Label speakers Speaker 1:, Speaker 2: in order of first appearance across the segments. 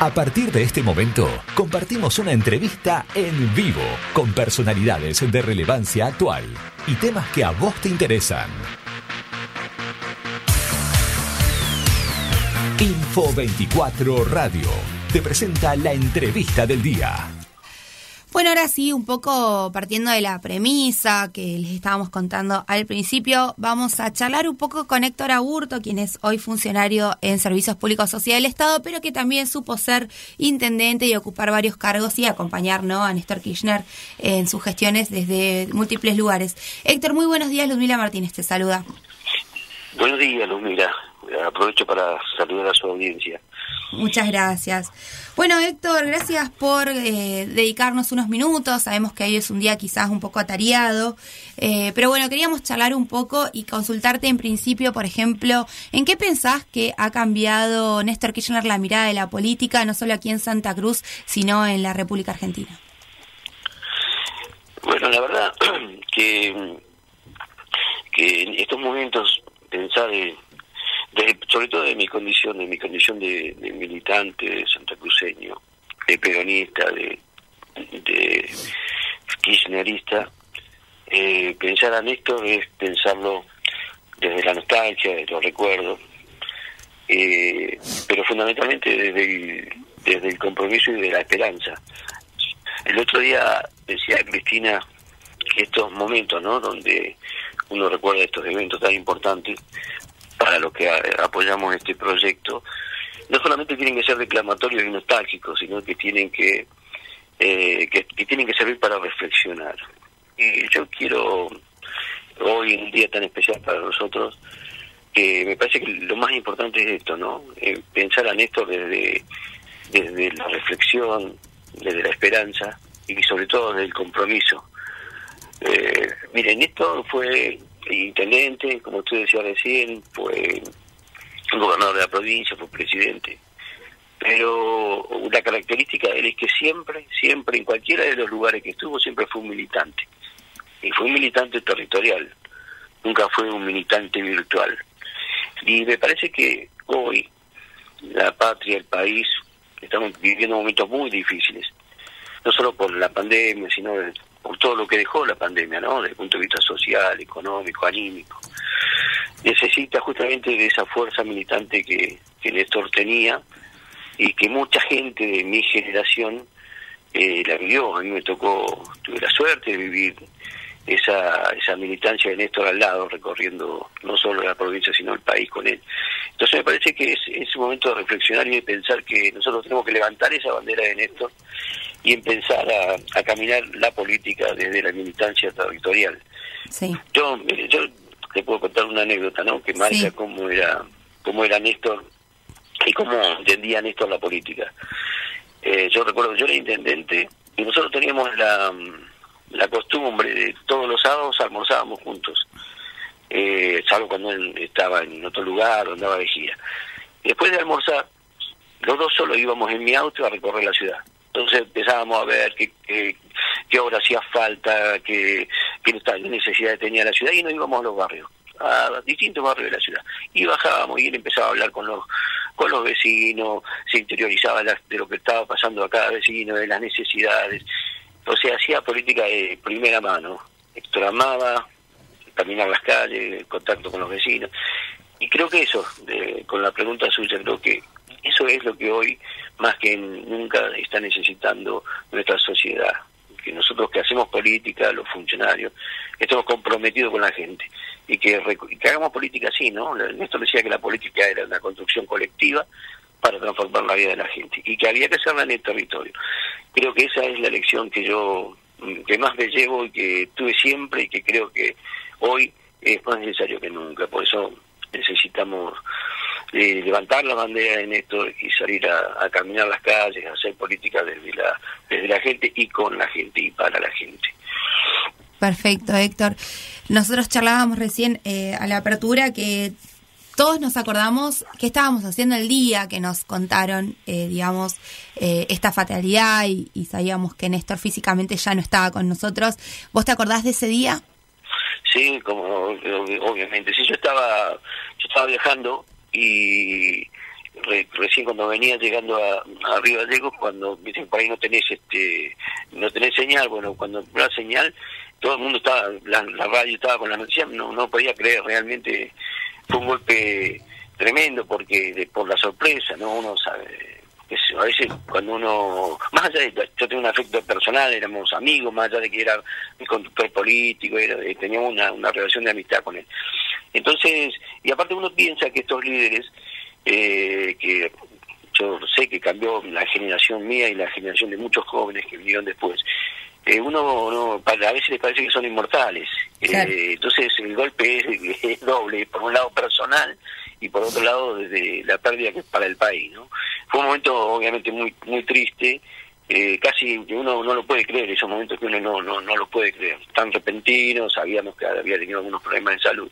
Speaker 1: A partir de este momento, compartimos una entrevista en vivo con personalidades de relevancia actual y temas que a vos te interesan. Info 24 Radio te presenta la entrevista del día.
Speaker 2: Bueno, ahora sí, un poco partiendo de la premisa que les estábamos contando al principio, vamos a charlar un poco con Héctor Aburto, quien es hoy funcionario en Servicios Públicos Sociales del Estado, pero que también supo ser intendente y ocupar varios cargos y acompañar ¿no? a Néstor Kirchner en sus gestiones desde múltiples lugares. Héctor, muy buenos días, Luzmila Martínez te saluda.
Speaker 3: Buenos días, Luzmila. Aprovecho para saludar a su audiencia.
Speaker 2: Muchas gracias. Bueno, Héctor, gracias por eh, dedicarnos unos minutos. Sabemos que hoy es un día quizás un poco atareado, eh, pero bueno, queríamos charlar un poco y consultarte en principio, por ejemplo, ¿en qué pensás que ha cambiado Néstor Kirchner la mirada de la política, no solo aquí en Santa Cruz, sino en la República Argentina?
Speaker 3: Bueno, la verdad que, que en estos momentos pensar en sobre todo de mi condición, de mi condición de, militante, de santacruceño, de peronista, de, de kirchnerista, eh, pensar a Néstor es pensarlo desde la nostalgia, desde los recuerdos, eh, pero fundamentalmente desde el, desde el compromiso y de la esperanza. El otro día decía Cristina que estos momentos, ¿no? Donde uno recuerda estos eventos tan importantes, para los que apoyamos este proyecto, no solamente tienen que ser declamatorios y nostálgicos, sino que tienen que, eh, que, tienen que servir para reflexionar. Y yo quiero, hoy en un día tan especial para nosotros, que me parece que lo más importante es esto, ¿no? Eh, pensar a Néstor desde, desde la reflexión, desde la esperanza y sobre todo desde el compromiso. Eh, miren, Néstor fue intendente, como usted decía recién, fue gobernador de la provincia, fue presidente. Pero una característica de él es que siempre, siempre, en cualquiera de los lugares que estuvo, siempre fue un militante. Y fue un militante territorial, nunca fue un militante virtual. Y me parece que hoy la patria, el país, estamos viviendo momentos muy difíciles, no solo por la pandemia, sino por todo lo que dejó la pandemia, ¿no? Desde el punto de vista social, económico, anímico. Necesita justamente de esa fuerza militante que, que Néstor tenía y que mucha gente de mi generación eh, la vivió. A mí me tocó, tuve la suerte de vivir esa, esa militancia de Néstor al lado, recorriendo no solo la provincia, sino el país con él. Entonces me parece que es, es un momento de reflexionar y de pensar que nosotros tenemos que levantar esa bandera de Néstor y empezar a, caminar la política desde la militancia territorial.
Speaker 2: Sí.
Speaker 3: Yo, yo te puedo contar una anécdota, ¿no? Que marca cómo era cómo era Néstor y cómo entendía Néstor la política. Eh, yo recuerdo, yo era intendente y nosotros teníamos la, la costumbre de todos los sábados almorzábamos juntos, eh, salvo cuando él estaba en otro lugar o andaba de gira. Después de almorzar, los dos solo íbamos en mi auto a recorrer la ciudad. Entonces empezábamos a ver qué, qué, qué obra hacía falta, qué, qué necesidad tenía la ciudad y nos íbamos a los barrios, a distintos barrios de la ciudad. Y bajábamos y él empezaba a hablar con los con los vecinos, se interiorizaba de lo que estaba pasando a cada vecino, de las necesidades. O sea, hacía política de primera mano. Héctor amaba caminar las calles, contacto con los vecinos. Y creo que eso, con la pregunta suya, creo que eso es lo que hoy más que nunca está necesitando nuestra sociedad. Que nosotros que hacemos política, los funcionarios, estemos comprometidos con la gente y que, hagamos política así, ¿no? Néstor decía que la política era una construcción colectiva para transformar la vida de la gente y que había que hacerla en el territorio. Creo que esa es la lección que yo que más me llevo y que tuve siempre y que creo que hoy es más necesario que nunca. Por eso necesitamos eh, levantar la bandera en esto y salir a, caminar las calles, a hacer política desde la, desde la gente y con la gente y para la gente.
Speaker 2: Perfecto, Héctor. Nosotros charlábamos recién eh, a la apertura que todos nos acordamos qué estábamos haciendo el día que nos contaron, eh, digamos, esta fatalidad y, y, sabíamos que Néstor físicamente ya no estaba con nosotros. ¿Vos te acordás de ese día?
Speaker 3: Sí, como obviamente. Sí, yo estaba, yo estaba viajando y recién cuando venía llegando a, a Río Gallegos, cuando dicen por ahí no tenés este no tenés señal, bueno, cuando la señal, todo el mundo estaba, la, radio estaba con la noticia, no, no podía creer, realmente fue un golpe tremendo porque por la sorpresa, ¿no? Uno sabe, a veces cuando uno, más allá de, yo tengo un afecto personal, éramos amigos, más allá de que era mi conductor político, era, eh, teníamos una, una relación de amistad con él. Entonces, y aparte uno piensa que estos líderes, eh, que yo sé que cambió la generación mía y la generación de muchos jóvenes que vinieron después, eh, uno, a veces les parece que son inmortales. Eh, entonces el golpe es, doble, por un lado personal y por otro lado desde la pérdida que para el país. ¿no? Fue un momento obviamente muy muy triste, eh, casi uno no lo puede creer, esos momentos que uno no, no, no lo puede creer, tan repentinos, sabíamos que había tenido algunos problemas de salud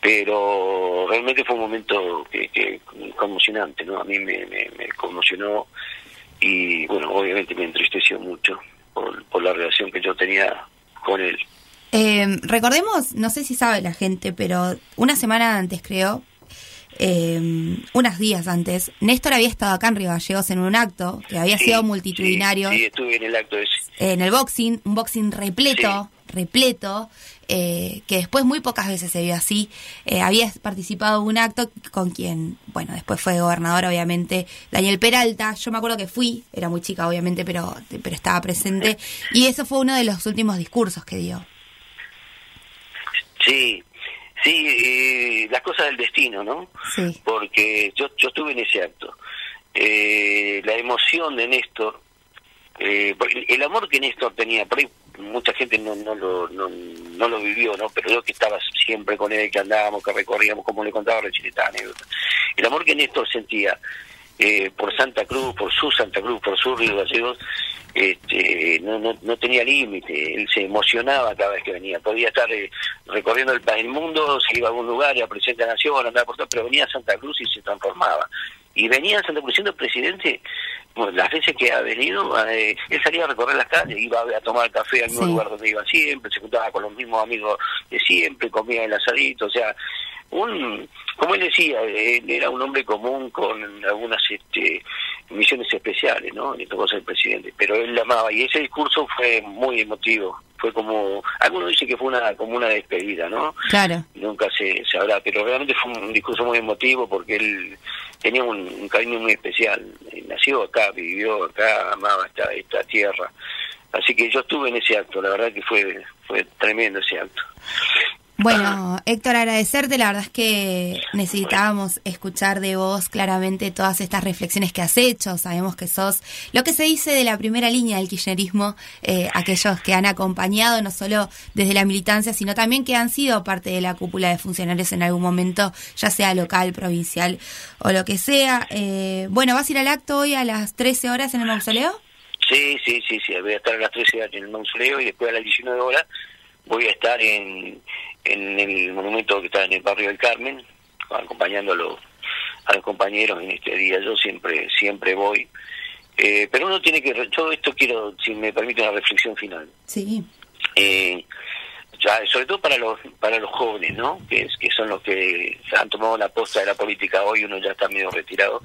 Speaker 3: pero realmente fue un momento que, que conmocionante, ¿no? A mí me, me, conmocionó y, bueno, obviamente me entristeció mucho por, por la relación que yo tenía con él.
Speaker 2: Eh, recordemos, no sé si sabe la gente, pero una semana antes, creo, eh, unos días antes, Néstor había estado acá en Río Gallegos en un acto que había sido multitudinario.
Speaker 3: Sí, estuve en el acto ese.
Speaker 2: En el boxing, un boxing repleto, repleto, eh, que después muy pocas veces se vio así. Eh, había participado en un acto con quien, bueno, después fue gobernador, obviamente, Daniel Peralta. Yo me acuerdo que fui, era muy chica, obviamente, pero, pero estaba presente. Y eso fue uno de los últimos discursos que dio.
Speaker 3: Sí, sí, eh, las cosas del destino, ¿no? Sí. Porque yo, yo estuve en ese acto. Eh, la emoción de Néstor, eh, el amor que Néstor tenía, por ahí mucha gente no, no, lo, no, no lo vivió, ¿no? Pero yo que estaba siempre con él, que andábamos, que recorríamos, como le contaba recién esta anécdota. El amor que Néstor sentía eh, por Santa Cruz, por su Santa Cruz, por su Río Gallegos, este, no, no, no tenía límite, él se emocionaba cada vez que venía, podía estar eh, recorriendo el, el mundo, se iba a algún lugar, y a presidente de la nación, andaba por todo, pero venía a Santa Cruz y se transformaba. Y venía a Santa Cruz siendo presidente las veces que ha venido, eh, él salía a recorrer las calles, iba a tomar café al mismo lugar donde iba siempre, se juntaba con los mismos amigos de siempre, comía el asadito, o sea, un, como él decía, él era un hombre común con algunas este, misiones especiales, ¿no? Le tocó ser presidente, pero él la amaba y ese discurso fue muy emotivo, fue como, algunos dicen que fue una como una despedida, ¿no?
Speaker 2: Claro.
Speaker 3: Nunca se sabrá, pero realmente fue un discurso muy emotivo porque él tenía un, cariño muy especial. Nació acá, vivió acá, amaba esta, esta tierra. Así que yo estuve en ese acto, la verdad que fue, fue tremendo ese acto.
Speaker 2: Bueno, Héctor, agradecerte. La verdad es que necesitábamos escuchar de vos claramente todas estas reflexiones que has hecho. Sabemos que sos lo que se dice de la primera línea del kirchnerismo, eh, aquellos que han acompañado no solo desde la militancia, sino también que han sido parte de la cúpula de funcionarios en algún momento, ya sea local, provincial o lo que sea. Eh, bueno, ¿vas a ir al acto hoy a las 13 horas en el mausoleo?
Speaker 3: Sí, sí, sí, sí. Voy a estar a las 13 horas en el mausoleo y después a las 19 horas voy a estar en en el monumento que está en el barrio del Carmen, acompañando a los, compañeros en este día. Yo siempre siempre voy. Eh, pero uno tiene que... Yo esto quiero, si me permite, una reflexión final.
Speaker 2: Sí.
Speaker 3: Eh, ya, sobre todo para los para los jóvenes, ¿no? Que, que son los que han tomado la posta de la política hoy, uno ya está medio retirado.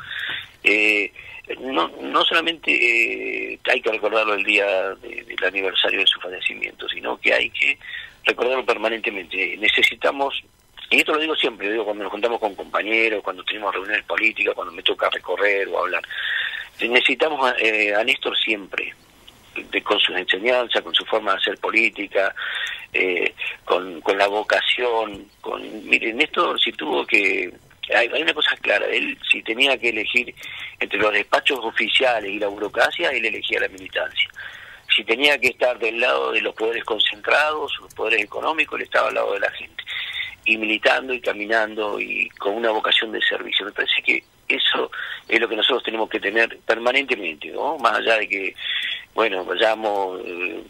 Speaker 3: Eh, no, no solamente hay que recordarlo el día del aniversario de su fallecimiento, sino que hay que recordarlo permanentemente. Necesitamos, y esto lo digo siempre, digo cuando nos juntamos con compañeros, cuando tenemos reuniones políticas, cuando me toca recorrer o hablar, necesitamos eh, a Néstor siempre, de, con sus enseñanzas, con su forma de hacer política, eh, con, con la vocación, con... Miren, Néstor si tuvo que... Hay, hay una cosa clara, él si tenía que elegir entre los despachos oficiales y la burocracia, él elegía la militancia si tenía que estar del lado de los poderes concentrados, los poderes económicos, él estaba al lado de la gente. Y militando y caminando y con una vocación de servicio. Me parece que eso es lo que nosotros tenemos que tener permanentemente, ¿no? Más allá de que, bueno, vayamos, eh,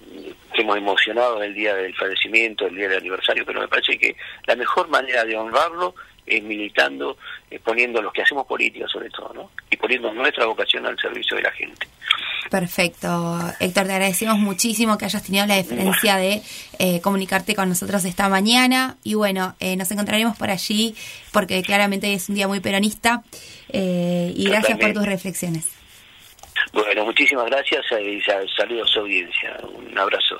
Speaker 3: estemos emocionados el día del fallecimiento, el día del aniversario, pero me parece que la mejor manera de honrarlo es militando, poniendo los que hacemos política sobre todo, ¿no? Y poniendo nuestra vocación al servicio de la gente.
Speaker 2: Perfecto. Héctor, te agradecemos muchísimo que hayas tenido la deferencia de eh, comunicarte con nosotros esta mañana. Y bueno, eh, nos encontraremos por allí porque claramente es un día muy peronista. Eh, y gracias por tus reflexiones.
Speaker 3: Bueno, muchísimas gracias y saludos a su audiencia. Un abrazo.